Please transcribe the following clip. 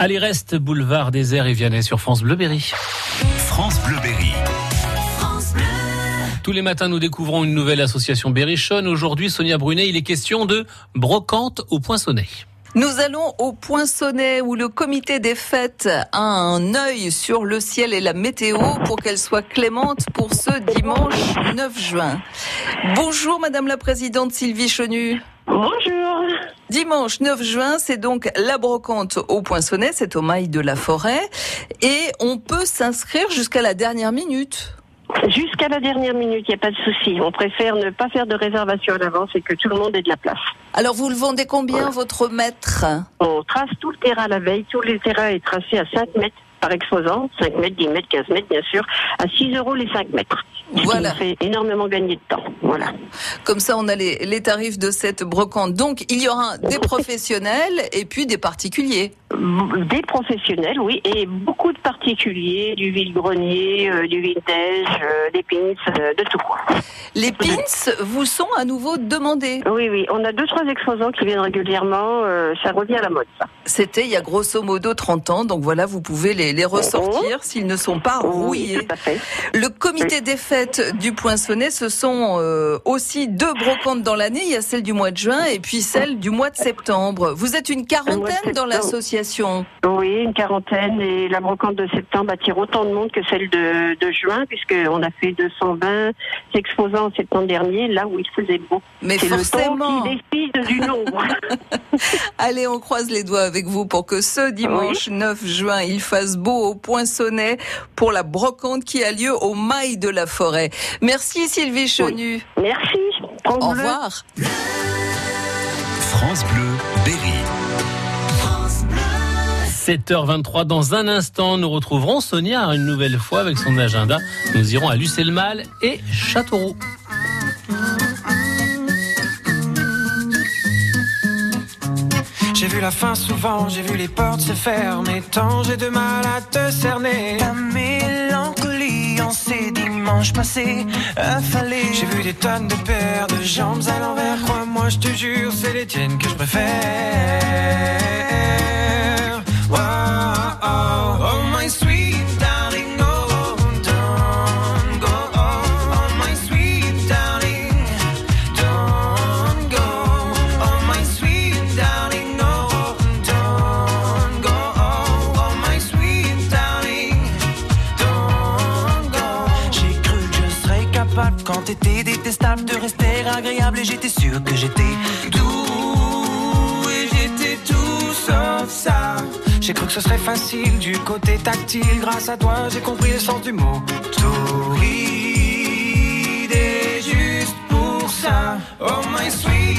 Allez, reste boulevard désert et Vianney sur France Bleu Berry. France Bleu Berry. Tous les matins, nous découvrons une nouvelle association berrichonne. Aujourd'hui, Sonia Brunet, il est question de brocante au poinçonnet. Nous allons au Poinçonnet où le comité des fêtes a un œil sur le ciel et la météo pour qu'elle soit clémente pour ce dimanche 9 juin. Bonjour Madame la Présidente Sylvie Chenu. Bonjour. Dimanche 9 juin, c'est donc la brocante au Poinçonnet, c'est au mail de la forêt et on peut s'inscrire jusqu'à la dernière minute. Jusqu'à la dernière minute, il n'y a pas de souci. On préfère ne pas faire de réservation à l'avance et que tout le monde ait de la place. Alors vous le vendez combien votre mètre? On trace tout le terrain la veille. Tout le terrain est tracé à 5 mètres par exposant. 5 mètres, 10 mètres, 15 mètres, bien sûr. À 6 euros les 5 mètres. Ce Voilà. qui nous fait énormément gagner de temps. Voilà. Comme ça, on a les, les tarifs de cette brocante. Donc, il y aura des professionnels et puis des particuliers. Des professionnels, oui, et beaucoup de particuliers, du vide-grenier, euh, du vintage, euh, des pins, euh, de tout. quoi. Les pins vous sont à nouveau demandés. Oui, oui, on a deux, trois exposants qui viennent régulièrement. ça revient à la mode. C'était il y a grosso modo 30 ans. Donc voilà, vous pouvez les, les ressortir s'ils ne sont pas Oui, rouillés. tout à fait. Le comité des fêtes du Poinçonnet, ce sont aussi deux brocantes dans l'année. Il y a celle du mois de juin et puis celle du mois de septembre. Vous êtes une quarantaine dans septembre. Oui, une quarantaine et la brocante de septembre attire autant de monde que celle de, de juin puisqu'on a fait 220 exposants en septembre dernier, là où il faisait beau. Mais C'est le forcément. temps qui décide du nombre. Allez, on croise les doigts avec vous pour que ce dimanche 9 juin, il fasse beau au Poinçonnet pour la brocante qui a lieu au mail de la forêt. Merci Sylvie Chenu. Merci. Au Au bleu. revoir. France Bleu Berry. 7h23, dans un instant, nous retrouverons Sonia une nouvelle fois avec son agenda. Nous irons à Lucelle-Mal et Châteauroux. J'ai vu la fin souvent, j'ai vu les portes se fermer. Tant j'ai de mal à te cerner. Ta mélancolie en ces dimanches passés, affalés. J'ai vu des tonnes de paires de jambes à l'envers. Crois-moi, je te jure, c'est les tiennes que je préfère. quand t'étais détestable de rester agréable et j'étais sûr que j'étais tout et j'étais tout sauf ça. J'ai cru que ce serait facile du côté tactile grâce à toi j'ai compris le sens du mot tout. juste pour ça, oh my sweet.